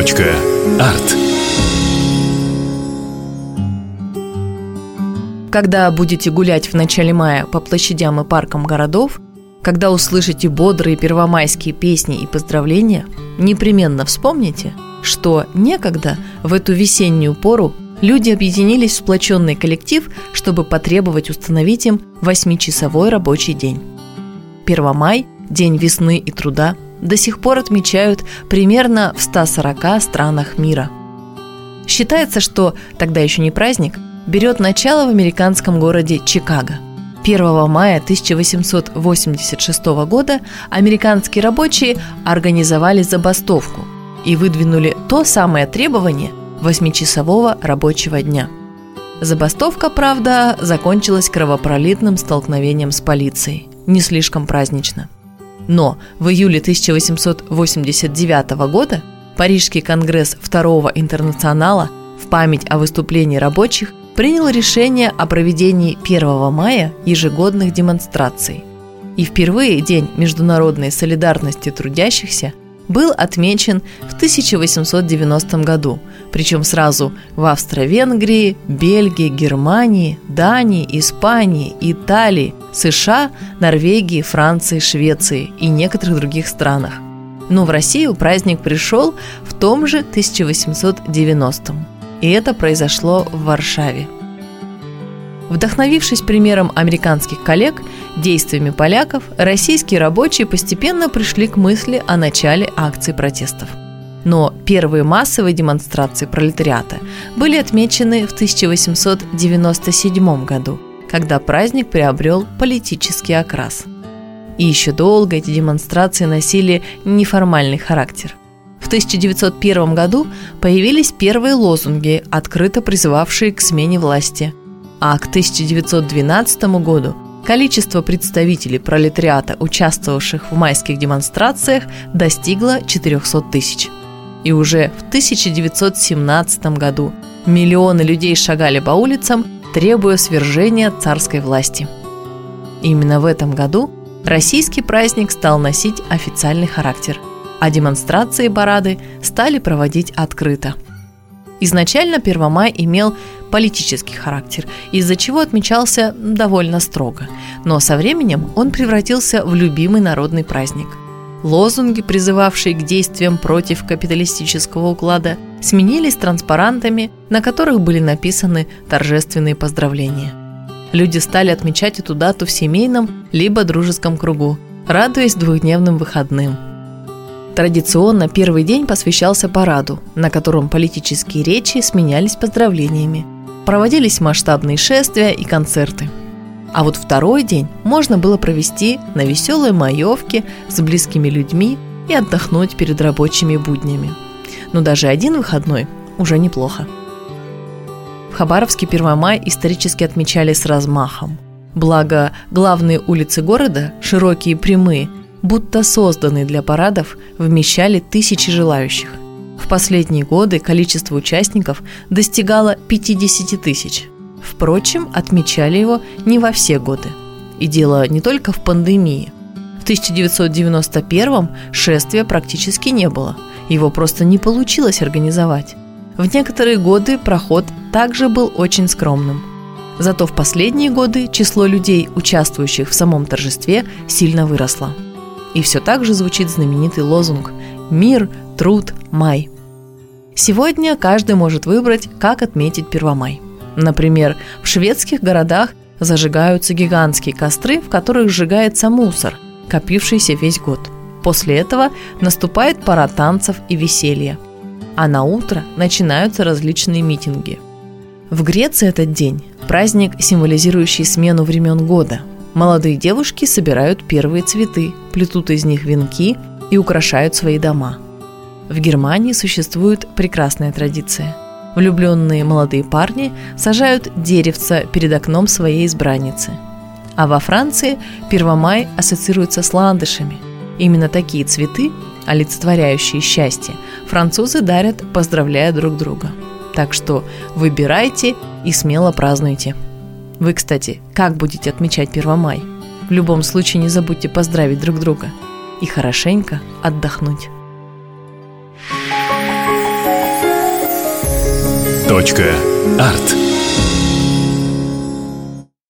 Арт. Когда будете гулять в начале мая по площадям и паркам городов, когда услышите бодрые первомайские песни и поздравления, непременно вспомните, что некогда в эту весеннюю пору люди объединились в сплоченный коллектив, чтобы потребовать установить им восьмичасовой рабочий день. Первомай – день весны и труда – до сих пор отмечают примерно в 140 странах мира. Считается, что тогда еще не праздник, берет начало в американском городе Чикаго. 1 мая 1886 года американские рабочие организовали забастовку и выдвинули то самое требование восьмичасового рабочего дня. Забастовка, правда, закончилась кровопролитным столкновением с полицией. Не слишком празднично – но в июле 1889 года Парижский конгресс Второго интернационала в память о выступлении рабочих принял решение о проведении 1 мая ежегодных демонстраций. И впервые День международной солидарности трудящихся был отмечен в 1890 году, причем сразу в Австро-Венгрии, Бельгии, Германии, Дании, Испании, Италии, США, Норвегии, Франции, Швеции и некоторых других странах. Но в Россию праздник пришел в том же 1890 и это произошло в Варшаве. Вдохновившись примером американских коллег, действиями поляков, российские рабочие постепенно пришли к мысли о начале акций протестов. Но первые массовые демонстрации пролетариата были отмечены в 1897 году, когда праздник приобрел политический окрас. И еще долго эти демонстрации носили неформальный характер. В 1901 году появились первые лозунги, открыто призывавшие к смене власти – а к 1912 году количество представителей пролетариата, участвовавших в майских демонстрациях, достигло 400 тысяч. И уже в 1917 году миллионы людей шагали по улицам, требуя свержения царской власти. Именно в этом году российский праздник стал носить официальный характер, а демонстрации и парады стали проводить открыто – Изначально 1 мая имел политический характер, из-за чего отмечался довольно строго. Но со временем он превратился в любимый народный праздник. Лозунги, призывавшие к действиям против капиталистического уклада, сменились транспарантами, на которых были написаны торжественные поздравления. Люди стали отмечать эту дату в семейном либо дружеском кругу, радуясь двухдневным выходным – Традиционно первый день посвящался параду, на котором политические речи сменялись поздравлениями. Проводились масштабные шествия и концерты. А вот второй день можно было провести на веселой маевке с близкими людьми и отдохнуть перед рабочими буднями. Но даже один выходной уже неплохо. В Хабаровске 1 мая исторически отмечали с размахом. Благо, главные улицы города, широкие и прямые – будто созданные для парадов, вмещали тысячи желающих. В последние годы количество участников достигало 50 тысяч. Впрочем, отмечали его не во все годы. И дело не только в пандемии. В 1991 шествия практически не было. Его просто не получилось организовать. В некоторые годы проход также был очень скромным. Зато в последние годы число людей, участвующих в самом торжестве, сильно выросло. И все так же звучит знаменитый лозунг «Мир, труд, май». Сегодня каждый может выбрать, как отметить Первомай. Например, в шведских городах зажигаются гигантские костры, в которых сжигается мусор, копившийся весь год. После этого наступает пора танцев и веселья. А на утро начинаются различные митинги. В Греции этот день – праздник, символизирующий смену времен года – Молодые девушки собирают первые цветы, плетут из них венки и украшают свои дома. В Германии существует прекрасная традиция. Влюбленные молодые парни сажают деревца перед окном своей избранницы. А во Франции 1 май ассоциируется с ландышами. Именно такие цветы, олицетворяющие счастье, французы дарят, поздравляя друг друга. Так что выбирайте и смело празднуйте. Вы, кстати, как будете отмечать 1 май? В любом случае не забудьте поздравить друг друга и хорошенько отдохнуть. Арт.